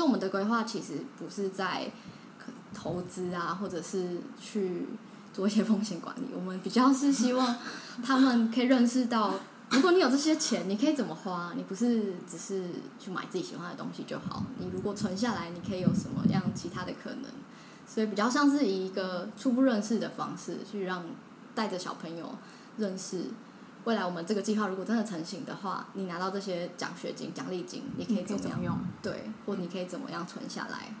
所以我们的规划其实不是在投资啊，或者是去做一些风险管理，我们比较是希望 他们可以认识到，如果你有这些钱，你可以怎么花，你不是只是去买自己喜欢的东西就好，你如果存下来，你可以有什么样其他的可能，所以比较像是以一个初步认识的方式去让带着小朋友认识。未来我们这个计划如果真的成型的话，你拿到这些奖学金、奖励金，你可以怎么样用？对，或你可以怎么样存下来？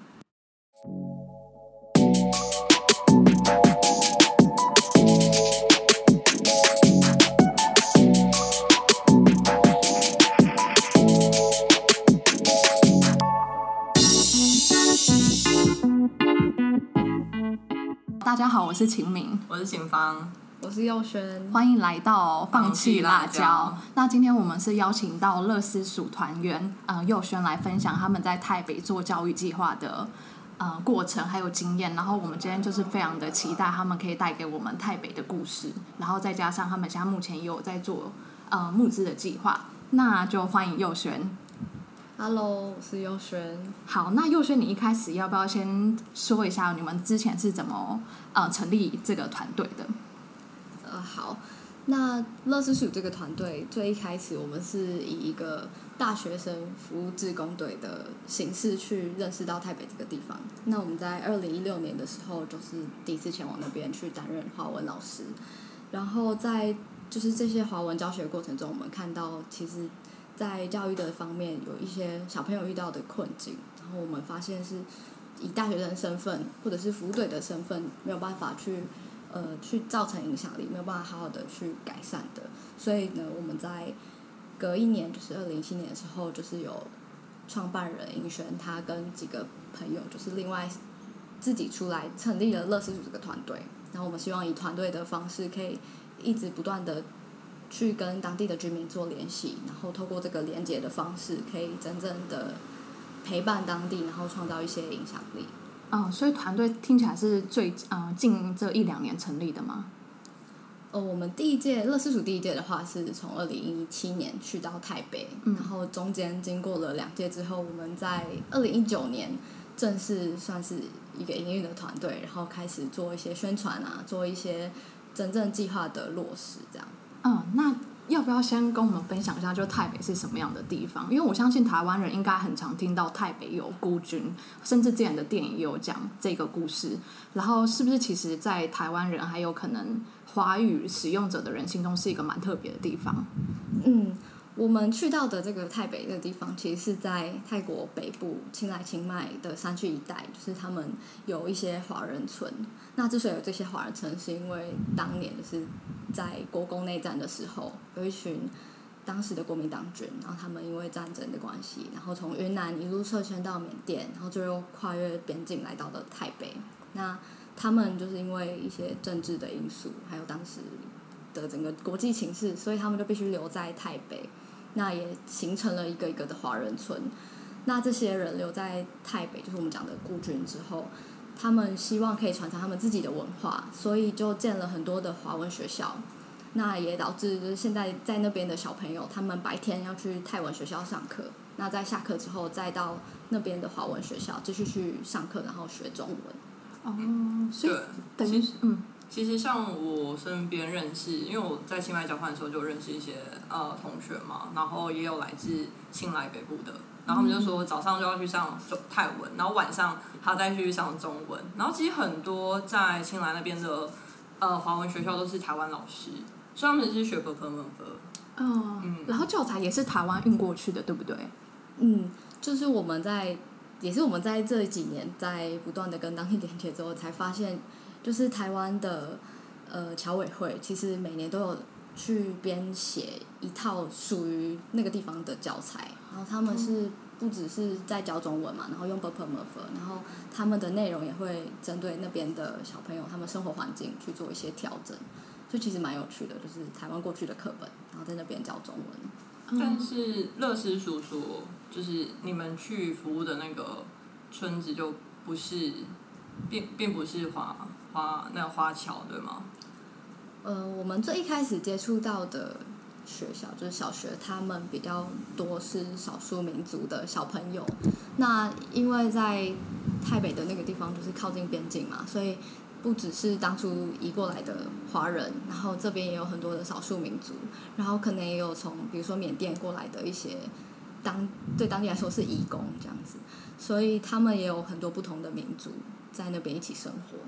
大家好，我是秦明，我是秦芳。我是佑轩，欢迎来到放弃辣椒椒。那今天我们是邀请到乐思署团员呃佑轩来分享他们在台北做教育计划的呃过程还有经验。然后我们今天就是非常的期待他们可以带给我们台北的故事，然后再加上他们现在目前也有在做呃募资的计划。那就欢迎佑轩。Hello，我是佑轩。好，那佑轩，你一开始要不要先说一下你们之前是怎么呃成立这个团队的？好，那乐视署这个团队最一开始，我们是以一个大学生服务志工队的形式去认识到台北这个地方。那我们在二零一六年的时候，就是第一次前往那边去担任华文老师，然后在就是这些华文教学过程中，我们看到其实，在教育的方面有一些小朋友遇到的困境，然后我们发现是以大学生身份或者是服务队的身份没有办法去。呃，去造成影响力，没有办法好好的去改善的。所以呢，我们在隔一年，就是二零一七年的时候，就是有创办人尹璇，他跟几个朋友，就是另外自己出来成立了乐视组这个团队。然后我们希望以团队的方式，可以一直不断的去跟当地的居民做联系，然后透过这个连接的方式，可以真正的陪伴当地，然后创造一些影响力。嗯，所以团队听起来是最呃近这一两年成立的吗？呃，我们第一届乐视组第一届的话，是从二零一七年去到台北，嗯然后中间经过了两届之后，我们在二零一九年正式算是一个营运的团队，然后开始做一些宣传啊，做一些真正计划的落实，这样。嗯，那要不要先跟我们分享一下，就台北是什么样的地方？因为我相信台湾人应该很常听到台北有孤军，甚至之前的电影也有讲这个故事。然后是不是其实，在台湾人还有可能华语使用者的人心中是一个蛮特别的地方？嗯，我们去到的这个台北这地方，其实是在泰国北部清莱清迈的山区一带，就是他们有一些华人村。那之所以有这些华人村，是因为当年就是在国共内战的时候，有一群当时的国民党军，然后他们因为战争的关系，然后从云南一路撤迁到缅甸，然后最后跨越边境来到了台北。那他们就是因为一些政治的因素，还有当时的整个国际情势，所以他们就必须留在台北。那也形成了一个一个的华人村。那这些人留在台北，就是我们讲的孤军之后，他们希望可以传承他们自己的文化，所以就建了很多的华文学校。那也导致就是现在在那边的小朋友，他们白天要去泰文学校上课，那在下课之后再到那边的华文学校继续去上课，然后学中文。哦，所以，等于嗯其实像我身边认识，因为我在清迈交换的时候就认识一些呃同学嘛，然后也有来自清莱北部的，然后他们就说早上就要去上中泰文，然后晚上他再去上中文，然后其实很多在清莱那边的呃华文学校都是台湾老师，所以他们是学本科文科，嗯，嗯。然后教材也是台湾运过去的，对不对？嗯，就是我们在，也是我们在这几年在不断的跟当地连接之后，才发现，就是台湾的呃侨委会其实每年都有去编写一套属于那个地方的教材，然后他们是不只是在教中文嘛，然后用 b u r p e m u r f 然后他们的内容也会针对那边的小朋友他们生活环境去做一些调整，就其实蛮有趣的，就是台湾过去的课本，然后在那边教中文。但是乐师叔叔，就是你们去服务的那个村子就不是，并并不是华花那个花桥对吗？呃，我们最一开始接触到的学校，就是小学，他们比较多是少数民族的小朋友。那因为在台北的那个地方就是靠近边境嘛，所以不只是当初移过来的华人，然后这边也有很多的少数民族，然后可能也有从比如说缅甸过来的一些当对当地来说是移工这样子，所以他们也有很多不同的民族在那边一起生活。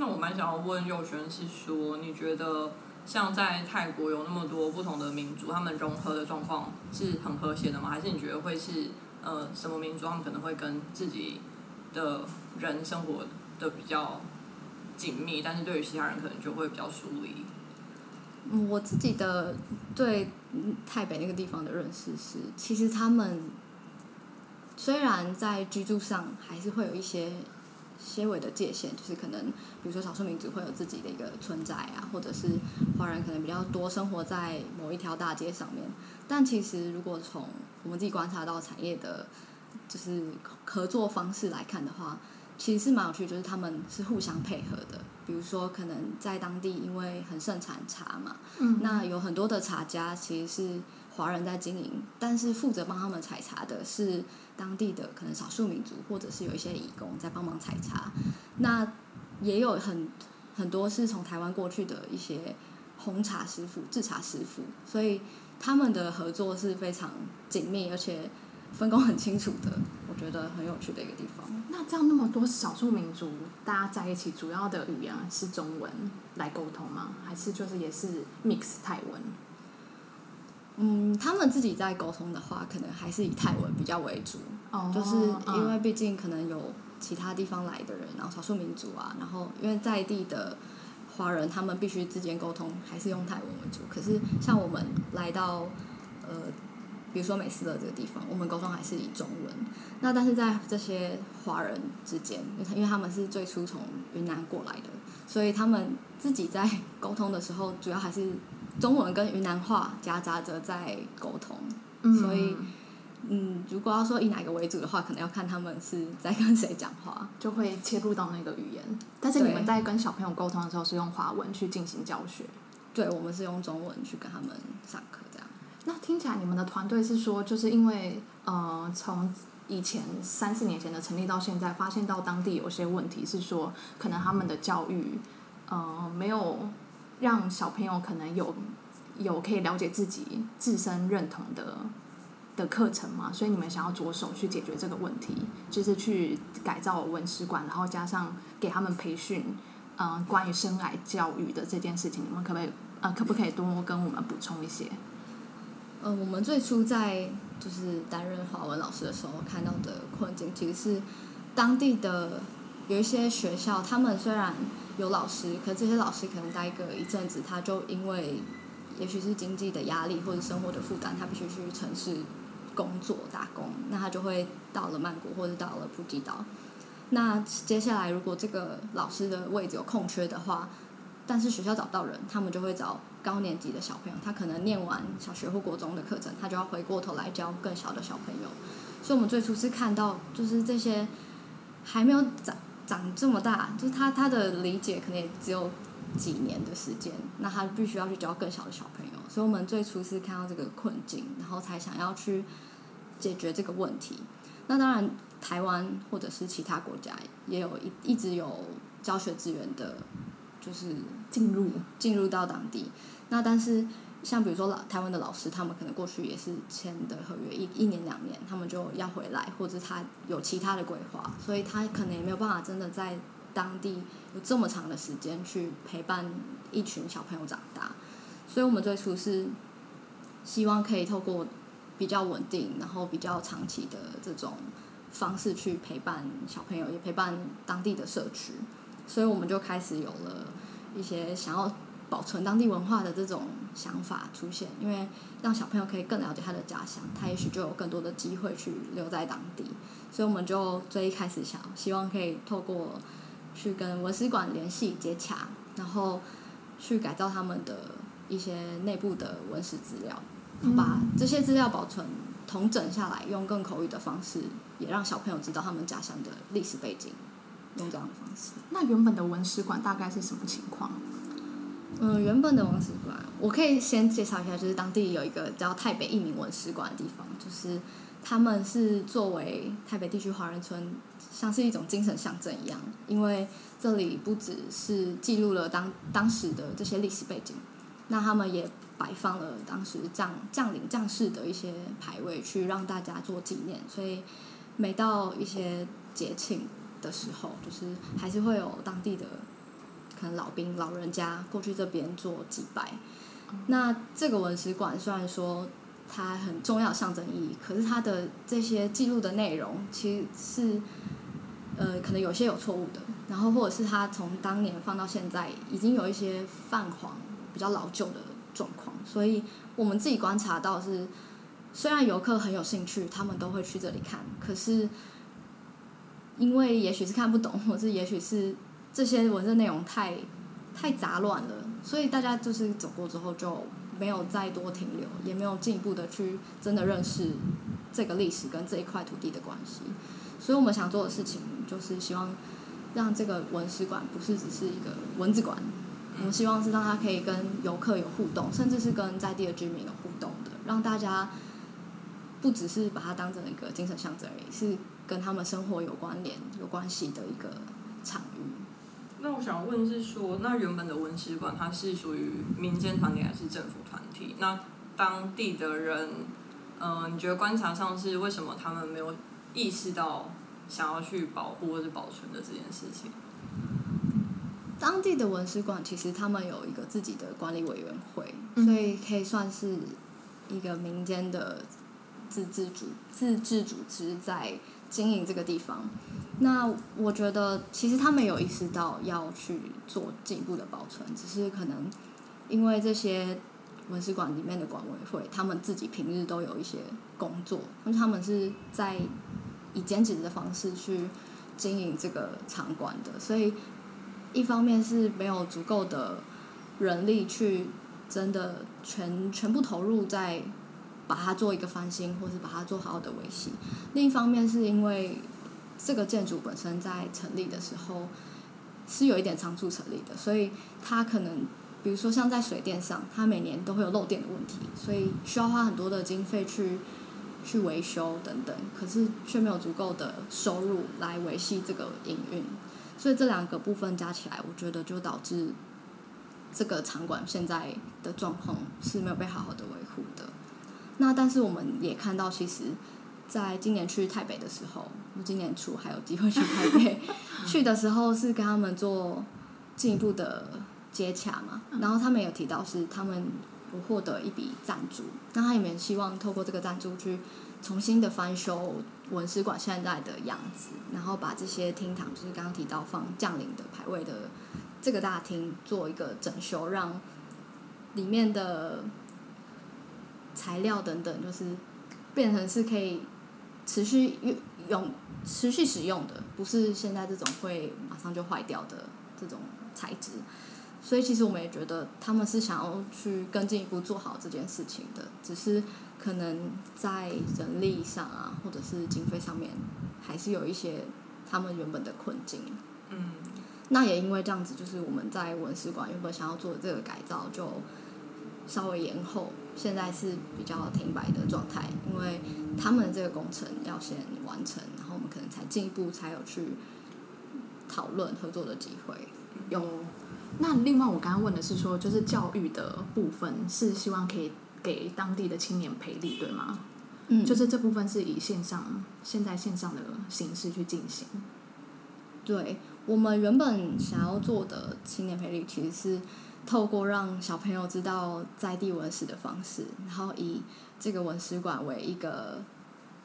那我蛮想要问佑轩是说，你觉得像在泰国有那么多不同的民族，他们融合的状况是很和谐的吗？还是你觉得会是呃什么民族他们可能会跟自己的人生活的比较紧密，但是对于其他人可能就会比较疏离？我自己的对嗯台北那个地方的认识是，其实他们虽然在居住上还是会有一些些微的界限，就是可能比如说少数民族会有自己的一个村寨啊，或者是华人可能比较多生活在某一条大街上面，但其实如果从我们自己观察到产业的，就是合作方式来看的话，其实是蛮有趣，就是他们是互相配合的。比如说，可能在当地因为很盛产茶嘛，嗯那有很多的茶家其实是华人在经营，但是负责帮他们采茶的是当地的可能少数民族，或者是有一些义工在帮忙采茶。那也有很很多是从台湾过去的一些红茶师傅、制茶师傅，所以他们的合作是非常紧密，而且分工很清楚的，我觉得很有趣的一个地方。那这样那么多少数民族大家在一起，主要的语言是中文来沟通吗？还是就是也是 mix 泰文？嗯，他们自己在沟通的话，可能还是以泰文比较为主，哦就是因为毕竟可能有其他地方来的人，然后少数民族啊，然后因为在地的华人，他们必须之间沟通还是用泰文为主。可是像我们来到呃，比如说美斯乐这个地方，我们沟通还是以中文。那但是在这些华人之间，因为他们是最初从云南过来的，所以他们自己在沟通的时候，主要还是中文跟云南话夹杂着在沟通。嗯所以嗯，如果要说以哪个为主的话，可能要看他们是在跟谁讲话。就会切入到那个语言。但是你们在跟小朋友沟通的时候是用华文去进行教学。对，我们是用中文去跟他们上课，这样。那听起来你们的团队是说，就是因为呃，从以前三四年前的成立到现在，发现到当地有些问题，是说可能他们的教育呃没有让小朋友可能有有可以了解自己自身认同的的课程嘛，所以你们想要着手去解决这个问题，就是去改造文史馆，然后加上给他们培训，嗯、关于生涯教育的这件事情，你们可不可以呃可不可以多跟我们补充一些？呃，我们最初在就是担任华文老师的时候看到的困境，其实是当地的有一些学校，他们虽然有老师，可这些老师可能待个一阵子，他就因为也许是经济的压力或者生活的负担，他必须去城市工作打工，那他就会到了曼谷或者到了普吉岛。那接下来如果这个老师的位置有空缺的话，但是学校找不到人，他们就会找高年级的小朋友，他可能念完小学或国中的课程，他就要回过头来教更小的小朋友。所以我们最初是看到，就是这些还没有长 长这么大，就是他他的理解可能也只有几年的时间，那他必须要去教更小的小朋友。所以我们最初是看到这个困境，然后才想要去解决这个问题。那当然，台湾或者是其他国家也有一一直有教学资源的，就是进入进入到当地。那但是像比如说老台湾的老师，他们可能过去也是签的合约一一年两年，他们就要回来，或者他有其他的规划，所以他可能也没有办法真的在当地有这么长的时间去陪伴一群小朋友长大。所以我们最初是希望可以透过比较稳定，然后比较长期的这种方式去陪伴小朋友，也陪伴当地的社区。所以我们就开始有了一些想要保存当地文化的这种想法出现，因为让小朋友可以更了解他的家乡，他也许就有更多的机会去留在当地。所以我们就最一开始想，希望可以透过去跟文史馆联系接洽，然后去改造他们的一些内部的文史资料，把这些资料保存统整下来，用更口语的方式，也让小朋友知道他们家乡的历史背景，用这样的方式。那原本的文史馆大概是什么情况？嗯，原本的文史馆，我可以先介绍一下，就是当地有一个叫台北艺民文史馆的地方，就是他们是作为台北地区华人村，像是一种精神象征一样，因为这里不只是记录了当当时的这些历史背景，那他们也摆放了当时将将领将士的一些牌位，去让大家做纪念，所以每到一些节庆的时候，就是还是会有当地的。可能老兵、老人家过去这边做祭拜。那这个文史馆虽然说它很重要象征意义，可是它的这些记录的内容其实是呃可能有些有错误的，然后或者是它从当年放到现在已经有一些泛黄、比较老旧的状况。所以我们自己观察到是，虽然游客很有兴趣，他们都会去这里看，可是因为也许是看不懂，或是也许是。这些文字内容太太杂乱了，所以大家就是走过之后就没有再多停留，也没有进一步的去真的认识这个历史跟这一块土地的关系。所以我们想做的事情就是希望让这个文史馆不是只是一个文字馆，我们希望是让它可以跟游客有互动，甚至是跟在地的居民有互动的，让大家不只是把它当成一个精神象征而已，是跟他们生活有关联、有关系的一个场域。那我想问是说，那原本的文史馆它是属于民间团体还是政府团体？那当地的人，嗯，你觉得观察上是为什么他们没有意识到想要去保护或者保存的这件事情？当地的文史馆其实他们有一个自己的管理委员会，所以可以算是一个民间的自治组自治组织在经营这个地方。那我觉得，其实他们有意识到要去做进一步的保存，只是可能因为这些文史馆里面的管委会，他们自己平日都有一些工作，因为他们是在以兼职的方式去经营这个场馆的，所以一方面是没有足够的人力去真的全全部投入在把它做一个翻新，或是把它做好好的维系；另一方面是因为。这个建筑本身在成立的时候是有一点仓促成立的，所以它可能，比如说像在水电上，它每年都会有漏电的问题，所以需要花很多的经费去去维修等等，可是却没有足够的收入来维系这个营运，所以这两个部分加起来，我觉得就导致这个场馆现在的状况是没有被好好的维护的。那但是我们也看到，其实在今年去台北的时候。今年初还有机会去台北，去的时候是跟他们做进一步的接洽嘛，然后他们有提到是他们有获得一笔赞助，那他们希望透过这个赞助去重新的翻修文史馆现在的样子，然后把这些厅堂，就是刚刚提到放将领的牌位的这个大厅做一个整修，让里面的材料等等，就是变成是可以持续用。用持续使用的，不是现在这种会马上就坏掉的这种材质，所以其实我们也觉得他们是想要去更进一步做好这件事情的，只是可能在人力上啊，或者是经费上面，还是有一些他们原本的困境。嗯，那也因为这样子，就是我们在文史馆原本想要做的这个改造，就稍微延后。现在是比较停摆的状态，因为他们这个工程要先完成，然后我们可能才进一步才有去讨论合作的机会。有，那另外我刚刚问的是说，就是教育的部分是希望可以给当地的青年培力，对吗？嗯，就是这部分是以线上现在线上的形式去进行。对我们原本想要做的青年培力，其实是。透过让小朋友知道在地文史的方式，然后以这个文史馆为一个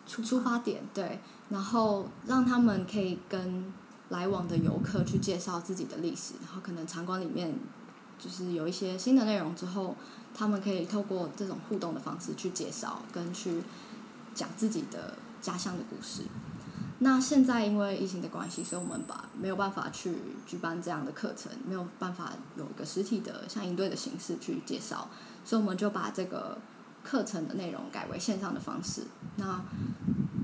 出出发点，对，然后让他们可以跟来往的游客去介绍自己的历史，然后可能场馆里面就是有一些新的内容之后，他们可以透过这种互动的方式去介绍跟去讲自己的家乡的故事。那现在因为疫情的关系，所以我们把没有办法去举办这样的课程，没有办法有一个实体的像营队的形式去介绍，所以我们就把这个课程的内容改为线上的方式。那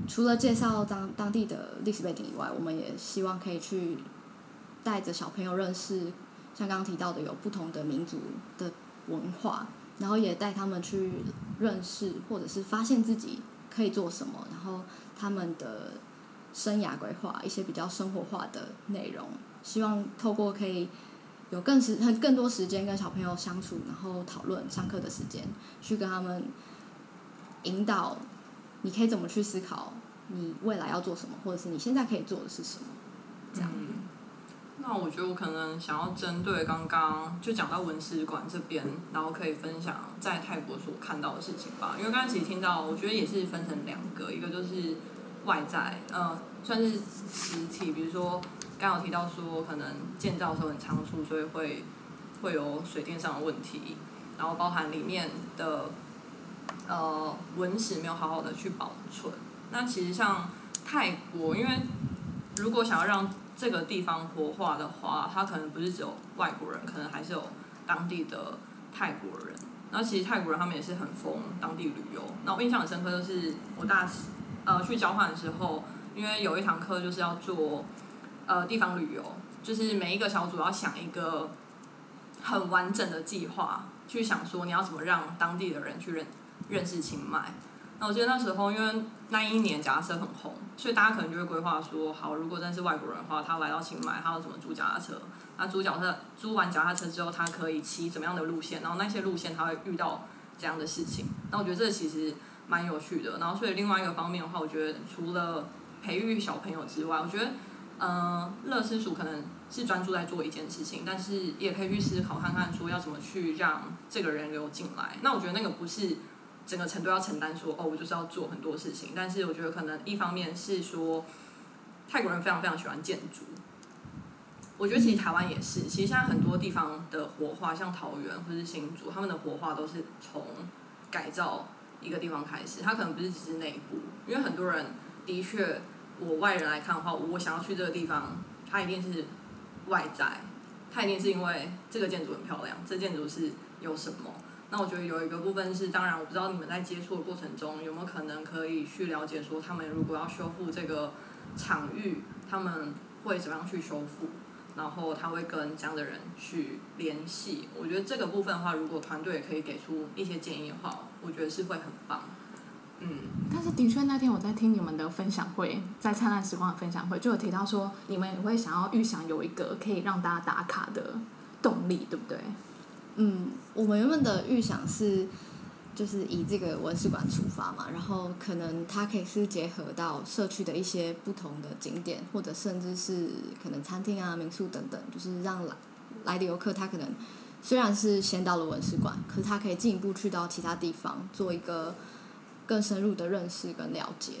除了介绍当当地的历史背景以外，我们也希望可以去带着小朋友认识像刚刚提到的有不同的民族的文化，然后也带他们去认识或者是发现自己可以做什么，然后他们的生涯规划一些比较生活化的内容，希望透过可以有更时更多时间跟小朋友相处，然后讨论上课的时间，去跟他们引导，你可以怎么去思考你未来要做什么，或者是你现在可以做的是什么，这样。那我觉得我可能想要针对刚刚就讲到文史馆这边，然后可以分享在泰国所看到的事情吧。因为刚才其实听到，我觉得也是分成两个，一个就是外在，呃，算是实体，比如说刚刚有提到说可能建造的时候很仓促，所以会会有水电上的问题，然后包含里面的呃文史没有好好的去保存。那其实像泰国，因为如果想要让这个地方活化的话，它可能不是只有外国人，可能还是有当地的泰国人。那其实泰国人他们也是很疯当地旅游。那我印象很深刻，就是我大呃去交换的时候，因为有一堂课就是要做呃地方旅游，就是每一个小组要想一个很完整的计划，去想说你要怎么让当地的人去认认识清迈。那我记得那时候，因为那一年脚踏车很红，所以大家可能就会规划说，好，如果真是外国人的话，他来到清迈，他要怎么租脚踏车？那租脚踏租完脚踏车之后，他可以骑怎么样的路线？然后那些路线他会遇到这样的事情。那我觉得这其实蛮有趣的。然后所以另外一个方面的话，我觉得除了培育小朋友之外，我觉得，嗯，乐师署可能是专注在做一件事情，但是也可以去思考看看，说要怎么去让这个人流进来。那我觉得那个不是。整个程度要承担说哦，我就是要做很多事情，但是我觉得可能一方面是说泰国人非常非常喜欢建筑，我觉得其实台湾也是，其实现在很多地方的活化，像桃园或是新竹，他们的活化都是从改造一个地方开始，它可能不是只是内部，因为很多人的确，我外人来看的话，我想要去这个地方，它一定是外在，它一定是因为这个建筑很漂亮，这建筑是有什么。那我觉得有一个部分是，当然我不知道你们在接触的过程中有没有可能可以去了解说，他们如果要修复这个场域，他们会怎么样去修复，然后他会跟这样的人去联系。我觉得这个部分的话，如果团队也可以给出一些建议的话，我觉得是会很棒。嗯，但是的确那天我在听你们的分享会，在灿烂时光的分享会，就有提到说，你们也会想要预想有一个可以让大家打卡的动力，对不对？嗯，我们原本的预想是，就是以这个文史馆出发嘛，然后可能它可以是结合到社区的一些不同的景点，或者甚至是可能餐厅啊、民宿等等，就是让来来的游客他可能虽然是先到了文史馆，可是他可以进一步去到其他地方做一个更深入的认识跟了解。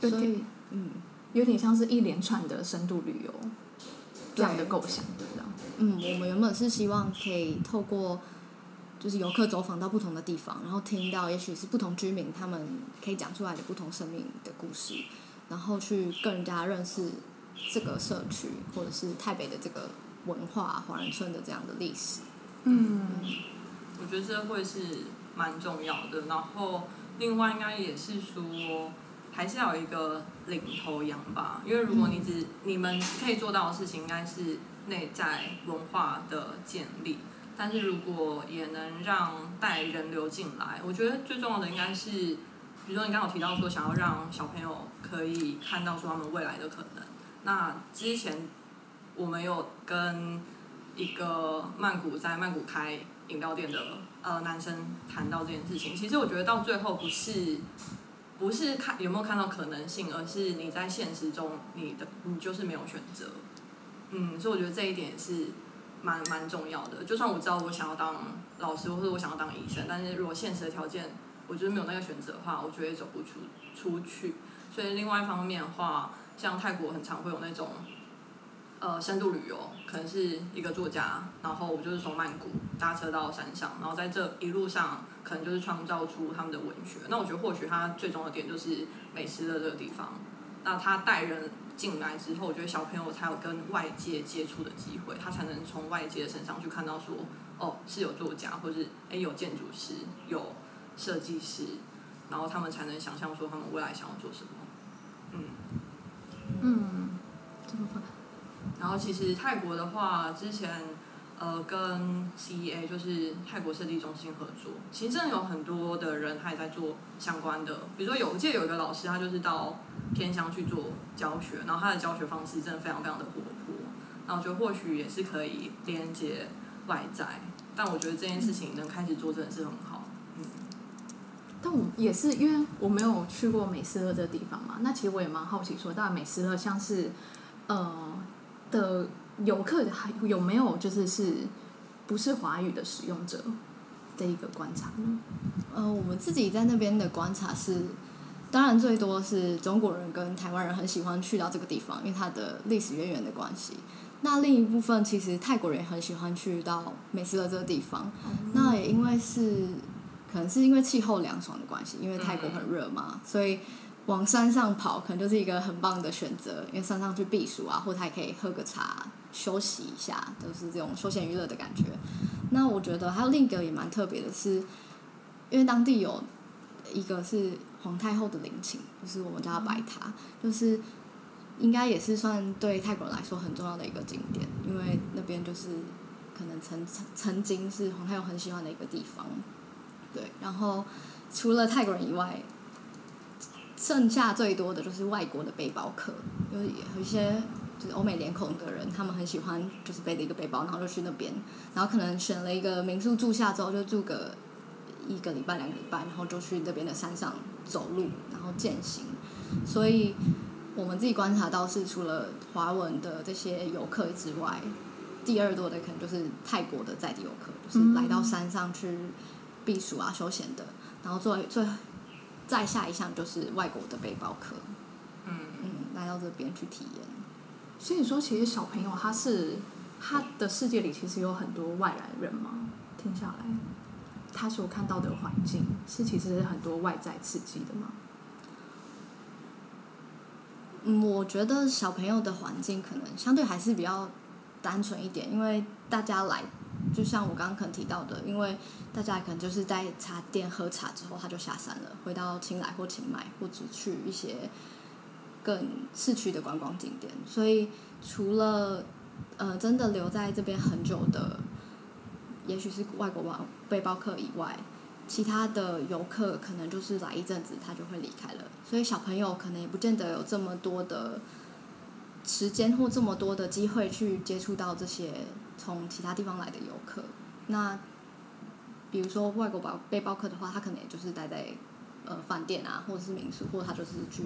对，所以嗯，有点像是一连串的深度旅游这样的构想，对不对？嗯，我们原本是希望可以透过，就是游客走访到不同的地方，然后听到也许是不同居民他们可以讲出来的不同生命的故事，然后去更加认识这个社区或者是台北的这个文化华人村的这样的历史。嗯，我觉得这会是蛮重要的。然后另外应该也是说，还是要有一个领头羊吧，因为如果你只你们可以做到的事情，应该是。内在文化的建立，但是如果也能让带人流进来，我觉得最重要的应该是，比如说你刚刚提到说想要让小朋友可以看到说他们未来的可能。那之前我们有跟一个曼谷在曼谷开饮料店的呃男生谈到这件事情，其实我觉得到最后不是不是看有没有看到可能性，而是你在现实中你的你就是没有选择。嗯，所以我觉得这一点是蛮蛮重要的。就算我知道我想要当老师，或者我想要当医生，但是如果现实的条件我觉得没有那个选择的话，我觉得走不出出去。所以另外一方面的话，像泰国很常会有那种呃深度旅游，可能是一个作家，然后我就是从曼谷搭车到山上，然后在这一路上可能就是创造出他们的文学。那我觉得或许他最终的点就是美食的这个地方。那他带人。进来之后，我觉得小朋友才有跟外界接触的机会，他才能从外界身上去看到说，哦，是有作家，或是哎有建筑师、有设计师，然后他们才能想象说他们未来想要做什么。嗯嗯，然后其实泰国的话，之前呃跟 CEA 就是泰国设计中心合作，其实真的有很多的人他也在做相关的，比如说有我记得有一个老师，他就是到偏乡去做教学，然后他的教学方式真的非常非常的活泼，然后我觉得或许也是可以连接外在，但我觉得这件事情能开始做真的是很好。但我也是因为我没有去过美斯乐这个地方嘛，那其实我也蛮好奇说，到底美斯乐像是呃的游客还有没有就是是不是华语的使用者这一个观察呢？呃，我们自己在那边的观察是，当然最多是中国人跟台湾人很喜欢去到这个地方，因为它的历史渊源的关系。那另一部分其实泰国人也很喜欢去到美斯乐这个地方，那也因为是。可能是因为气候凉爽的关系，因为泰国很热嘛，所以往山上跑可能就是一个很棒的选择。因为山上去避暑啊，或者还可以喝个茶、休息一下，都是这种休闲娱乐的感觉。那我觉得还有另一个也蛮特别的是，因为当地有一个是皇太后的陵寝，就是我们叫它白塔，就是应该也是算对泰国人来说很重要的一个景点，因为那边就是可能曾曾曾经是皇太后很喜欢的一个地方。对，然后除了泰国人以外，剩下最多的就是外国的背包客，有有一些就是欧美脸孔的人，他们很喜欢就是背着一个背包，然后就去那边，然后可能选了一个民宿住下之后，就住个一个礼拜两个礼拜，然后就去那边的山上走路，然后践行。所以我们自己观察到是，除了华文的这些游客之外，第二多的可能就是泰国的在地游客，就是来到山上去。避暑啊，休闲的，然后作为最再下一项就是外国的背包客，嗯嗯，来到这边去体验。所以说，其实小朋友他是他的世界里其实有很多外来人嘛，听下来，他所看到的环境是其实很多外在刺激的吗？嗯，我觉得小朋友的环境可能相对还是比较单纯一点，因为大家来。就像我刚刚可能提到的，因为大家可能就是在茶店喝茶之后，他就下山了，回到青莱或清迈，或者去一些更市区的观光景点。所以除了呃真的留在这边很久的，也许是外国玩背包客以外，其他的游客可能就是来一阵子，他就会离开了。所以小朋友可能也不见得有这么多的时间或这么多的机会去接触到这些。从其他地方来的游客，那比如说外国包背包客的话，他可能也就是待在呃饭店啊，或者是民宿，或者他就是去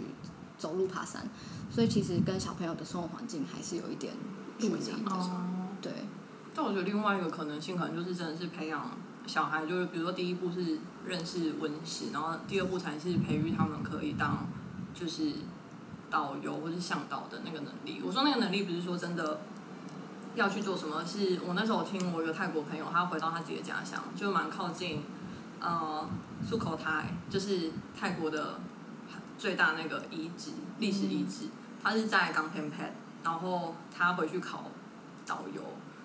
走路爬山，所以其实跟小朋友的生活环境还是有一点距离的。对。但我觉得另外一个可能性，可能就是真的是培养小孩，就是比如说第一步是认识温室，然后第二步才是培育他们可以当就是导游或是向导的那个能力。我说那个能力不是说真的。要去做什么？是我那时候听我一个泰国朋友，他回到他自己的家乡，就蛮靠近，呃，苏口泰，就是泰国的最大那个遗址，历史遗址。他是在冈片拍，然后他回去考导游，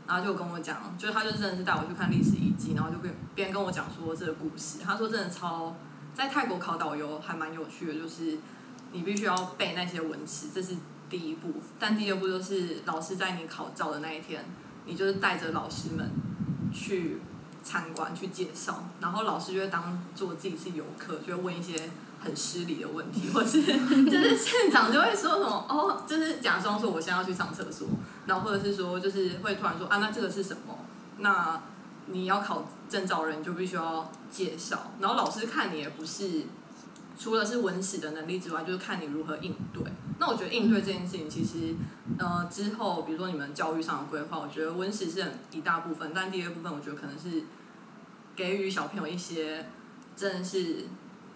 然后就跟我讲，就是他就真的是带我去看历史遗迹，然后就边边跟我讲说这个故事。他说真的超在泰国考导游还蛮有趣的，就是你必须要背那些文词，这是。第一步，但第二步就是老师在你考照的那一天，你就是带着老师们去参观、去介绍，然后老师就会当做自己是游客，就会问一些很失礼的问题，或是 就是现场就会说什么哦，就是假装说我现在要去上厕所，然后或者是说就是会突然说啊，那这个是什么？那你要考证照人就必须要介绍，然后老师看你也不是。除了是文史的能力之外，就是看你如何应对。那我觉得应对这件事情，其实呃之后，比如说你们教育上的规划，我觉得文史是很一大部分，但第二部分我觉得可能是给予小朋友一些真的是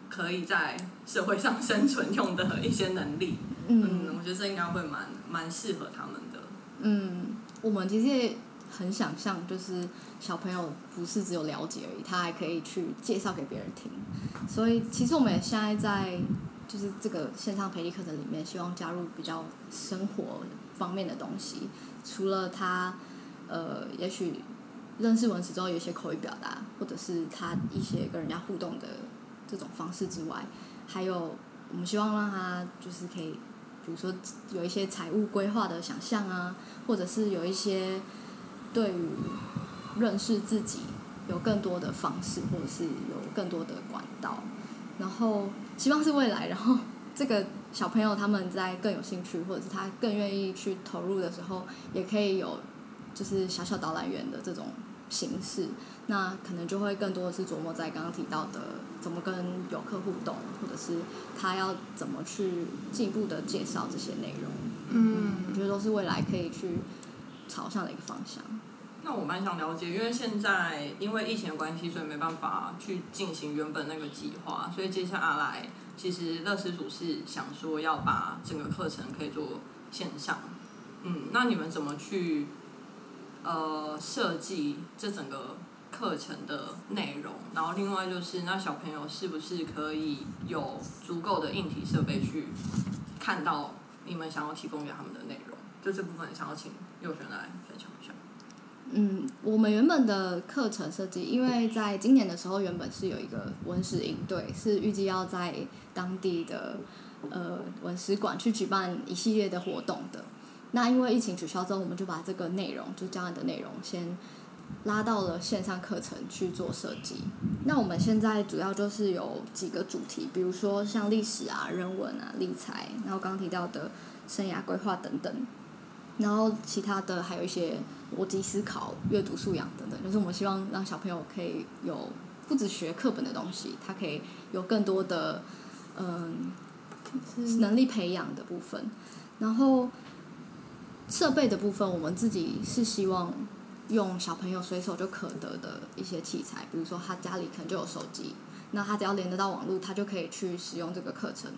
可以在社会上 生存用的一些能力。嗯，我觉得这应该会蛮蛮适合他们的。嗯，我们其实也很想象，就是小朋友不是只有了解而已，他还可以去介绍给别人听。所以，其实我们也现在在就是这个线上培力课程里面，希望加入比较生活方面的东西。除了他呃，也许认识文史之后有一些口语表达，或者是他一些跟人家互动的这种方式之外，还有我们希望让他就是可以比如说有一些财务规划的想象啊，或者是有一些对于认识自己有更多的方式，或者是有更多的管道，然后希望是未来，然后这个小朋友他们在更有兴趣，或者是他更愿意去投入的时候，也可以有就是小小导览员的这种形式，那可能就会更多的是琢磨在刚刚提到的怎么跟游客互动，或者是他要怎么去进一步的介绍这些内容。嗯我觉得都是未来可以去朝向的一个方向。那我蛮想了解，因为现在因为疫情的关系，所以没办法去进行原本那个计划，所以接下来其实乐师组是想说要把整个课程可以做线上。嗯，那你们怎么去呃设计这整个课程的内容？然后另外就是，那小朋友是不是可以有足够的硬体设备去看到你们想要提供给他们的内容？就这部分想要请佑璇来分享一下。嗯，我们原本的课程设计，因为在今年的时候，原本是有一个文史营队，是预计要在当地的呃文史馆去举办一系列的活动的。那因为疫情取消之后，我们就把这个内容，就这样的内容，先拉到了线上课程去做设计。那我们现在主要就是有几个主题，比如说像历史啊、人文啊、理财，然后刚刚提到的生涯规划等等。然后其他的还有一些逻辑思考、阅读素养等等，就是我们希望让小朋友可以有不只学课本的东西，他可以有更多的嗯能力培养的部分。然后设备的部分，我们自己是希望用小朋友随手就可得的一些器材，比如说他家里可能就有手机，那他只要连得到网络，他就可以去使用这个课程。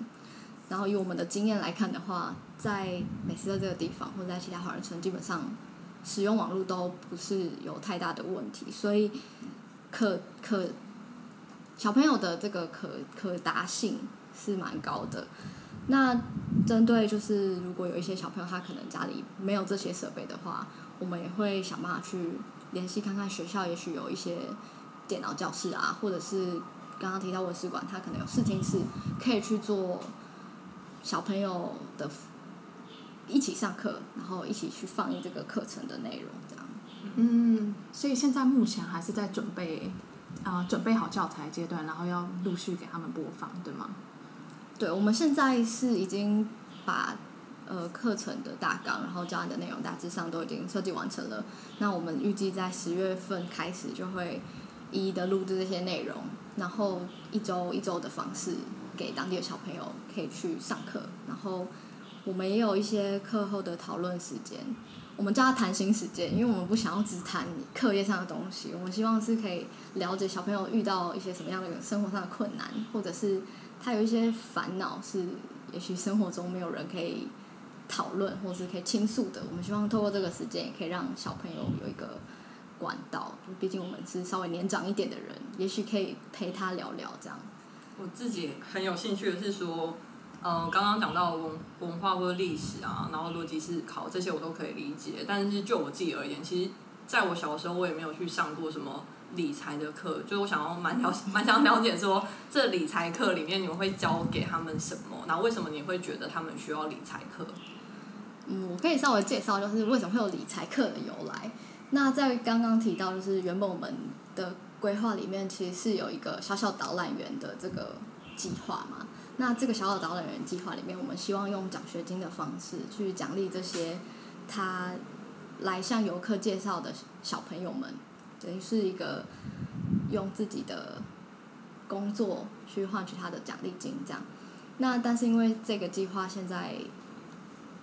然后以我们的经验来看的话，在美斯特这个地方或者在其他华人村，基本上使用网络都不是有太大的问题，所以可可小朋友的这个可可达性是蛮高的。那针对就是如果有一些小朋友他可能家里没有这些设备的话，我们也会想办法去联系看看学校，也许有一些电脑教室啊，或者是刚刚提到文史馆，它可能有视听室，可以去做。小朋友的一起上课，然后一起去放映这个课程的内容，这样。嗯，所以现在目前还是在准备，啊、准备好教材阶段，然后要陆续给他们播放，对吗？对，我们现在是已经把呃课程的大纲，然后教案的内容大致上都已经设计完成了。那我们预计在十月份开始就会一一的录制这些内容，然后一周一周的方式给当地的小朋友可以去上课，然后我们也有一些课后的讨论时间，我们叫它谈心时间，因为我们不想要只谈课业上的东西，我们希望是可以了解小朋友遇到一些什么样的生活上的困难，或者是他有一些烦恼是也许生活中没有人可以讨论或是可以倾诉的，我们希望透过这个时间也可以让小朋友有一个管道，毕竟我们是稍微年长一点的人，也许可以陪他聊聊这样。我自己很有兴趣的是说，呃，刚刚讲到文文化或者历史啊，然后逻辑思考这些我都可以理解，但是就我自己而言，其实在我小时候我也没有去上过什么理财的课，就我想要蛮了 蛮想了解说，这理财课里面你们会教给他们什么？然后为什么你会觉得他们需要理财课？嗯，我可以稍微介绍，就是为什么会有理财课的由来。那在刚刚提到，就是原本我们的规划里面，其实是有一个小小导览员的这个计划嘛。那这个小小导览员计划里面，我们希望用奖学金的方式去奖励这些他来向游客介绍的小朋友们，等于是一个用自己的工作去换取他的奖励金这样。那但是因为这个计划现在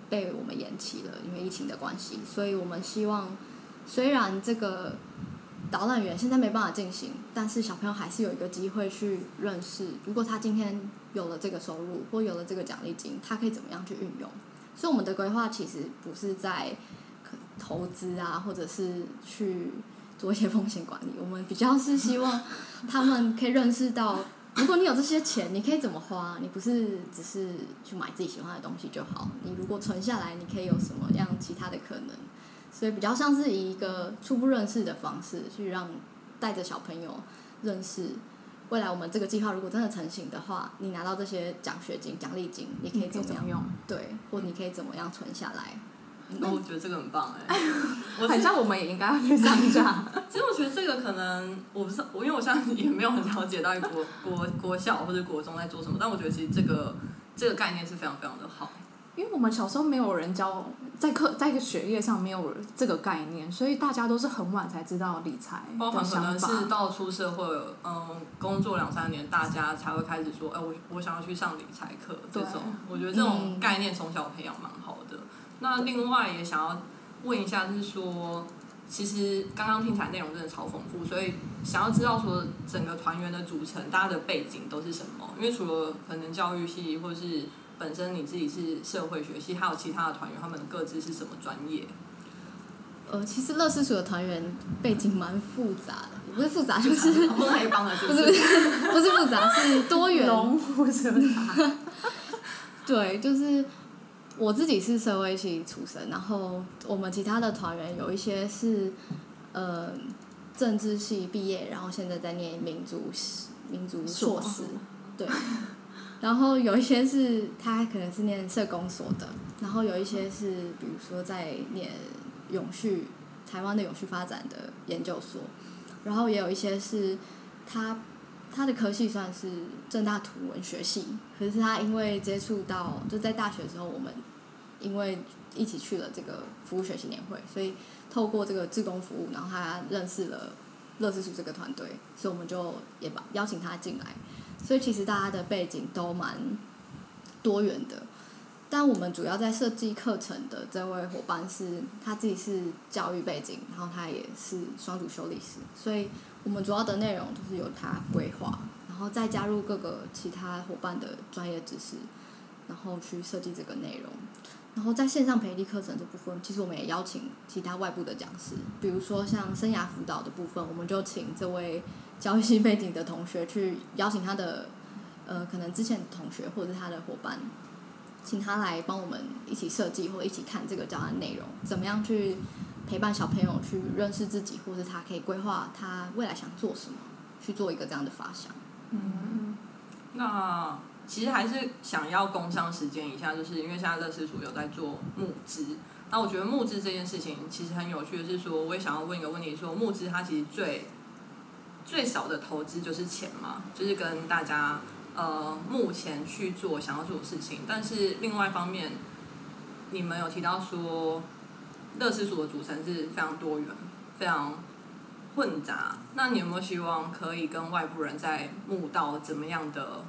被我们延期了，因为疫情的关系，所以我们希望虽然这个导览员现在没办法进行，但是小朋友还是有一个机会去认识，如果他今天有了这个收入或有了这个奖励金，他可以怎么样去运用。所以我们的规划其实不是在投资啊，或者是去做一些风险管理，我们比较是希望他们可以认识到。如果你有这些钱，你可以怎么花？你不是只是去买自己喜欢的东西就好。你如果存下来，你可以有什么样其他的可能？所以比较像是以一个初步认识的方式，去让带着小朋友认识未来我们这个计划如果真的成型的话，你拿到这些奖学金、奖励金，你可以怎么样怎么用？对，或你可以怎么样存下来？那我觉得这个很棒哎、我很像我们也应该要去上一下。其实我觉得这个可能我不是我，因为我现在也没有很了解到国国国校或者国中在做什么，但我觉得其实这个这个概念是非常非常的好。因为我们小时候没有人教，在课在一个学业上没有这个概念，所以大家都是很晚才知道理财包含可的想法。能是到出社会，嗯，工作两三年，大家才会开始说，哎、我我想要去上理财课这对种。我觉得这种嗯概念从小培养蛮好的。那另外也想要问一下，就是说，其实刚刚听起来内容真的超丰富，所以想要知道说整个团员的组成，大家的背景都是什么？因为除了可能教育系，或是本身你自己是社会学系，还有其他的团员，他们各自是什么专业？呃，其实乐视所的团员背景蛮复杂的，不是复杂，就是不不是是？不是复杂，是多元。对，就是我自己是社会系出身，然后我们其他的团员有一些是呃政治系毕业，然后现在在念民族系民族硕士，对。然后有一些是他可能是念社工所的，然后有一些是比如说在念永续台湾的永续发展的研究所，然后也有一些是他他的科系算是正大图文学系，可是他因为接触到就在大学的时候，我们因为一起去了这个服务学习年会，所以透过这个志工服务，然后他认识了乐之树这个团队，所以我们就也把邀请他进来。所以其实大家的背景都蛮多元的，但我们主要在设计课程的这位伙伴是他自己是教育背景，然后他也是双主修历史，所以我们主要的内容都是由他规划，然后再加入各个其他伙伴的专业知识，然后去设计这个内容。然后在线上培力课程这部分，其实我们也邀请其他外部的讲师，比如说像生涯辅导的部分，我们就请这位教育背景的同学去邀请他的呃可能之前同学或者是他的伙伴，请他来帮我们一起设计或一起看这个教案内容，怎么样去陪伴小朋友去认识自己，或者他可以规划他未来想做什么，去做一个这样的发想。嗯，那其实还是想要工商时间一下，就是因为现在乐视署有在做募资。那我觉得募资这件事情其实很有趣的是说，我也想要问一个问题：说募资它其实最最少的投资就是钱嘛，就是跟大家呃目前去做想要做的事情。但是另外一方面，你们有提到说，乐视署的组成是非常多元、非常混杂。那你有没有希望可以跟外部人在募到怎么样的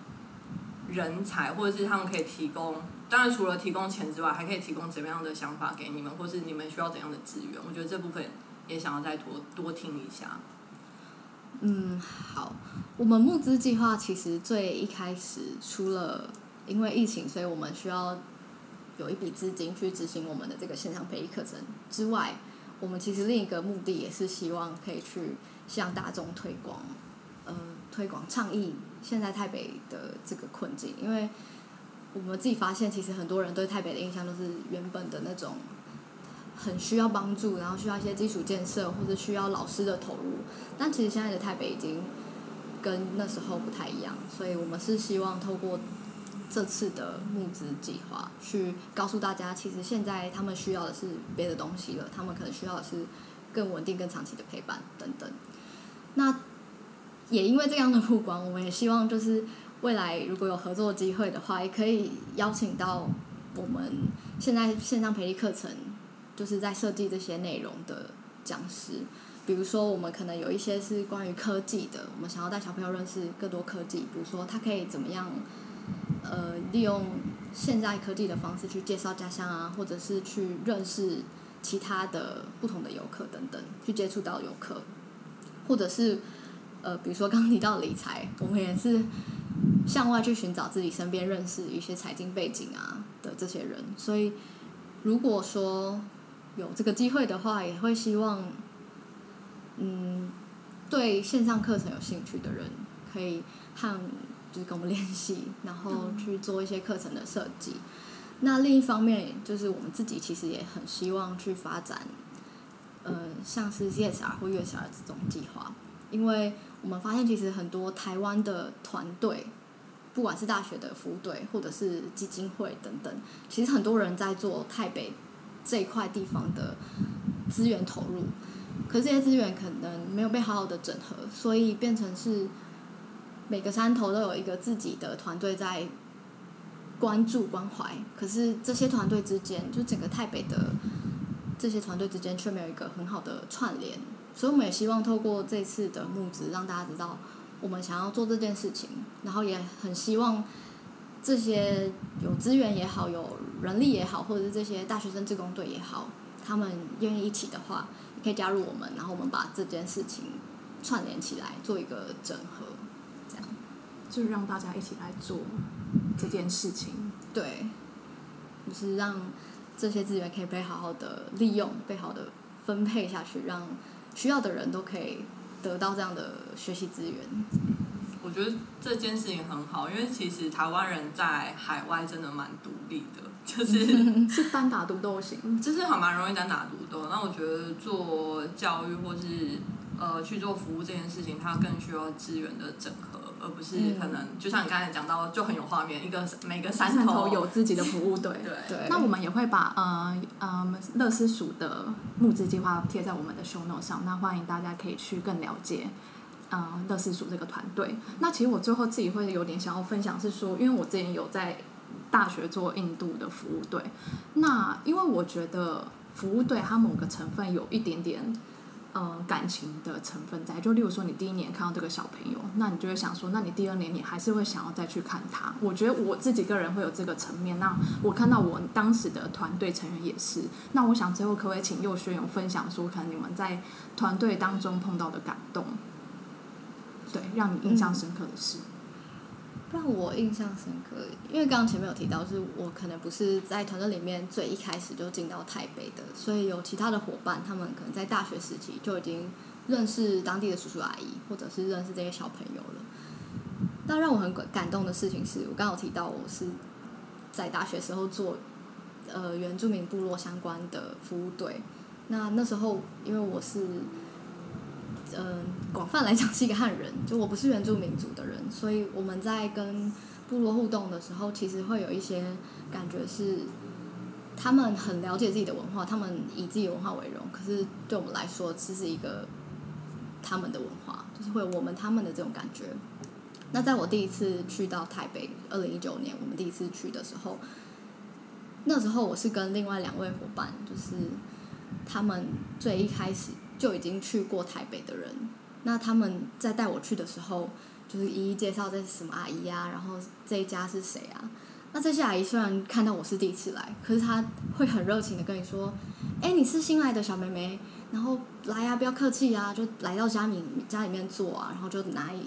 人才，或者是他们可以提供？当然，除了提供钱之外，还可以提供怎么样的想法给你们，或是你们需要怎样的资源？我觉得这部分也想要再多多听一下。嗯，好，我们募资计划其实最一开始除了因为疫情，所以我们需要有一笔资金去执行我们的这个线上培育课程之外，我们其实另一个目的也是希望可以去向大众推广，呃，推广倡议现在台北的这个困境，因为我们自己发现，其实很多人对台北的印象都是原本的那种很需要帮助，然后需要一些基础建设或者需要老师的投入。但其实现在的台北已经跟那时候不太一样，所以我们是希望透过这次的募资计划，去告诉大家，其实现在他们需要的是别的东西了，他们可能需要的是更稳定、更长期的陪伴等等。那也因为这样的目光，我们也希望就是未来如果有合作机会的话，也可以邀请到我们现在线上培力课程，就是在设计这些内容的讲师。比如说，我们可能有一些是关于科技的，我们想要带小朋友认识更多科技，比如说他可以怎么样，呃，利用现在科技的方式去介绍家乡啊，或者是去认识其他的不同的游客等等，去接触到游客，或者是呃，比如说刚刚提到理财，我们也是向外去寻找自己身边认识一些财经背景啊的这些人，所以如果说有这个机会的话，也会希望。嗯，对线上课程有兴趣的人，可以和就是跟我们联系，然后去做一些课程的设计。那另一方面，就是我们自己其实也很希望去发展，呃，像是 CSR 或 USR 这种计划，因为我们发现其实很多台湾的团队，不管是大学的服务队或者是基金会等等，其实很多人在做台北这一块地方的资源投入，可是这些资源可能没有被好好的整合，所以变成是每个山头都有一个自己的团队在关注关怀，可是这些团队之间，就整个台北的这些团队之间却没有一个很好的串联，所以我们也希望透过这次的募资，让大家知道我们想要做这件事情，然后也很希望这些有资源也好，有人力也好，或者是这些大学生自工队也好，他们愿意一起的话，可以加入我们，然后我们把这件事情串联起来，做一个整合，这样就是让大家一起来做这件事情。对，就是让这些资源可以被好好的利用，被好的分配下去，让需要的人都可以得到这样的学习资源。我觉得这件事情很好，因为其实台湾人在海外真的蛮独立的，就是 是单打独斗型，就是还蛮容易单打独斗。那我觉得做教育或是呃去做服务这件事情，它更需要资源的整合，而不是可能、就像你刚才讲到，就很有画面，一个每个山山头头有自己的服务队。对对，那我们也会把呃呃乐思署的募资计划贴在我们的 show note 上，那欢迎大家可以去更了解。呃，乐思署这个团队，那其实我最后自己会有点想要分享，是说，因为我之前有在大学做印度的服务队，那因为我觉得服务队它某个成分有一点点呃感情的成分在，就例如说你第一年看到这个小朋友，那你就会想说，那你第二年你还是会想要再去看他。我觉得我自己个人会有这个层面，那我看到我当时的团队成员也是，那我想最后可不可以请佑轩有分享说，可能你们在团队当中碰到的感动，对，让你印象深刻的事。让我印象深刻，因为刚刚前面有提到，是我可能不是在团队里面最一开始就进到台北的，所以有其他的伙伴，他们可能在大学时期就已经认识当地的叔叔阿姨，或者是认识这些小朋友了。那让我很感感动的事情是，我刚刚有提到我是在大学时候做呃原住民部落相关的服务队，那那时候因为我是。嗯，广泛来讲是一个汉人，就我不是原住民族的人，所以我们在跟部落互动的时候，其实会有一些感觉是，他们很了解自己的文化，他们以自己文化为荣，可是对我们来说，这是一个他们的文化，就是会有我们他们的这种感觉。那在我第一次去到台北，二零一九年我们第一次去的时候，那时候我是跟另外两位伙伴，就是他们最一开始。就已经去过台北的人，那他们在带我去的时候，就是一一介绍这是什么阿姨啊，然后这一家是谁啊？那这些阿姨虽然看到我是第一次来，可是她会很热情的跟你说：“哎，你是新来的小妹妹，然后来呀，不要客气啊，就来到家里家里面坐啊，然后就拿一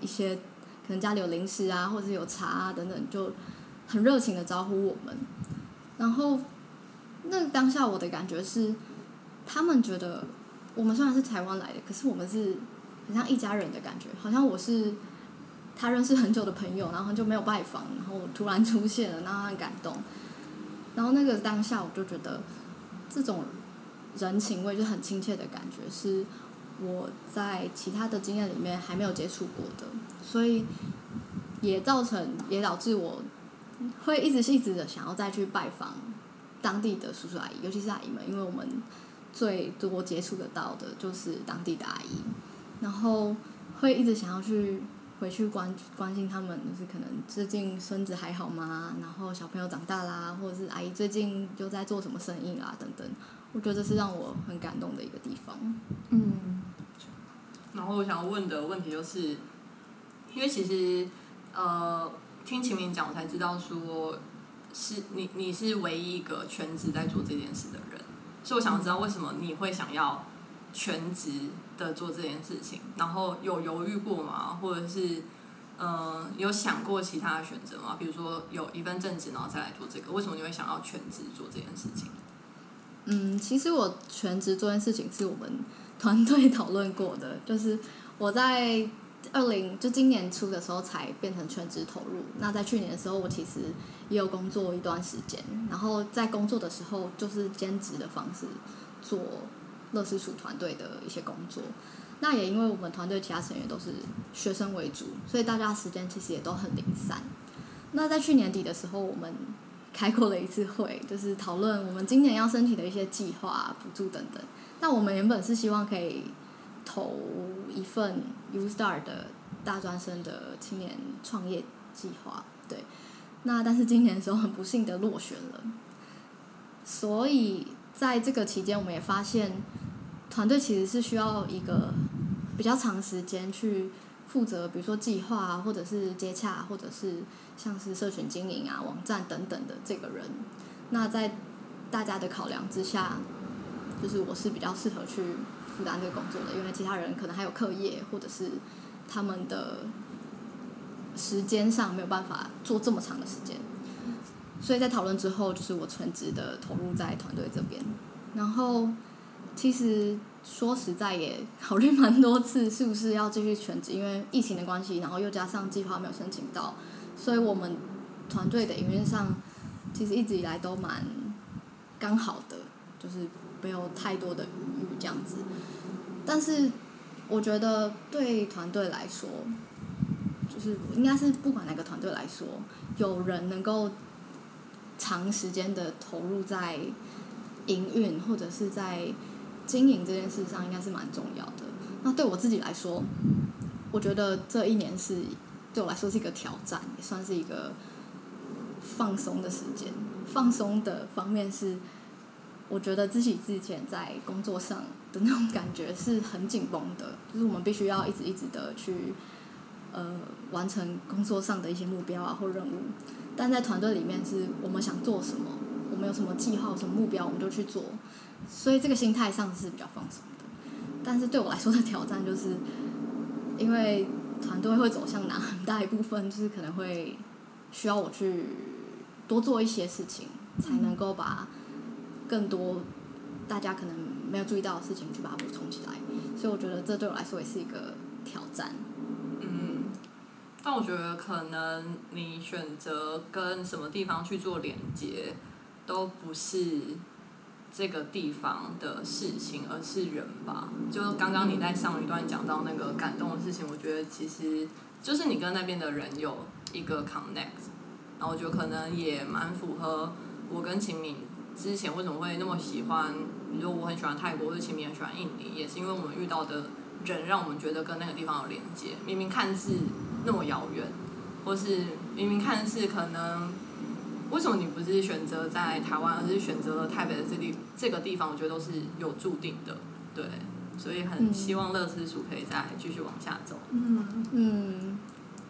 一些可能家里有零食啊，或者有茶啊等等，就很热情的招呼我们。然后那当下我的感觉是，他们觉得。我们虽然是台湾来的，可是我们是很像一家人的感觉，好像我是他认识很久的朋友，然后很久没有拜访，然后突然出现了，让他很感动。然后那个当下，我就觉得这种人情味就很亲切的感觉，是我在其他的经验里面还没有接触过的，所以也造成也导致我会一直一直的想要再去拜访当地的叔叔阿姨，尤其是阿姨们，因为我们。最多接触得到的就是当地的阿姨，然后会一直想要去回去关关心他们，就是可能最近孙子还好吗？然后小朋友长大啦，或者是阿姨最近又在做什么生意啦等等。我觉得这是让我很感动的一个地方。嗯。然后我想问的问题就是，因为其实呃听秦明讲，我才知道说是你你是唯一一个全职在做这件事的人。所以我想知道为什么你会想要全职的做这件事情，然后有犹豫过吗？或者是嗯有想过其他的选择吗？比如说有一份正职，然后再来做这个，为什么你会想要全职做这件事情？嗯，其实我全职做件事情是我们团队讨论过的，就是我在二零就今年初的时候才变成全职投入。那在去年的时候，我其实。也有工作一段时间，然后在工作的时候就是兼职的方式做乐视署团队的一些工作。那也因为我们团队其他成员都是学生为主，所以大家时间其实也都很零散。那在去年底的时候，我们开过了一次会，就是讨论我们今年要申请的一些计划、补助等等。那我们原本是希望可以投一份 U Star 的大专生的青年创业计划，对。那但是今年的时候很不幸的落选了，所以在这个期间，我们也发现团队其实是需要一个比较长时间去负责，比如说计划啊，或者是接洽，或者是像是社群经营啊、网站等等的这个人。那在大家的考量之下，就是我是比较适合去负担这个工作的，因为其他人可能还有课业，或者是他们的。时间上没有办法做这么长的时间，所以在讨论之后，就是我全职的投入在团队这边。然后，其实说实在也 考虑蛮多次，是不是要继续全职，因为疫情的关系，然后又加上计划没有申请到，所以我们团队的营运上其实一直以来都蛮刚好的，就是没有太多的余裕这样子。但是我觉得对团队来说，就是应该是不管哪个团队来说，有人能够长时间的投入在营运或者是在经营这件事上，应该是蛮重要的。那对我自己来说，我觉得这一年是对我来说是一个挑战，也算是一个放松的时间。放松的方面是，我觉得自己之前在工作上的那种感觉是很紧绷的，就是我们必须要一直一直的去。呃，完成工作上的一些目标啊或任务，但在团队里面是我们想做什么，我们有什么计划、什么目标，我们就去做，所以这个心态上是比较放松的。但是对我来说的挑战就是，因为团队会走向哪很大一部分，就是可能会需要我去多做一些事情，才能够把更多大家可能没有注意到的事情去把它补充起来。所以我觉得这对我来说也是一个挑战。嗯但我觉得可能你选择跟什么地方去做连接，都不是这个地方的事情，而是人吧。就刚刚你在上一段讲到那个感动的事情，我觉得其实就是你跟那边的人有一个 connect，然后我觉得可能也蛮符合我跟秦敏之前为什么会那么喜欢，比如说我很喜欢泰国，或者秦明很喜欢印尼，也是因为我们遇到的人让我们觉得跟那个地方有连接，明明看似。那么遥远，或是明明看似可能，为什么你不是选择在台湾，而是选择了台北的这地这个地方？我觉得都是有注定的，对，所以很希望乐思鼠可以再继续往下走。嗯嗯，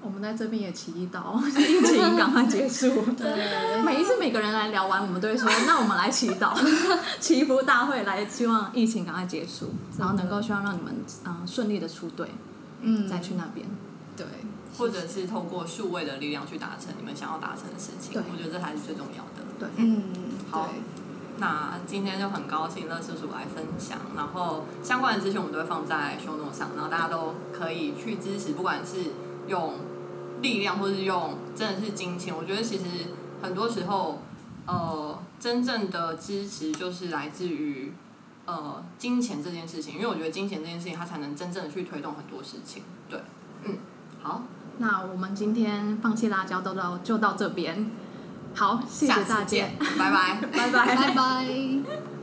我们在这边也祈祷 疫情赶快结束。对，每一次每个人来聊完，我们都会说，那我们来祈祷，祈福大会来，希望疫情赶快结束，然后能够希望让你们嗯顺利的出队，嗯，再去那边。对。或者是通过数位的力量去达成你们想要达成的事情，我觉得这才是最重要的。对，嗯，好，那今天就很高兴乐叔叔来分享，然后相关的资讯我们都会放在 show note 上，然后大家都可以去支持，不管是用力量或是用真的是金钱，我觉得其实很多时候，呃，真正的支持就是来自于呃金钱这件事情，因为我觉得金钱这件事情它才能真正的去推动很多事情。对，嗯，好。那我们今天放弃辣椒都到就到这边，好，谢谢大家，拜拜，拜拜，拜拜。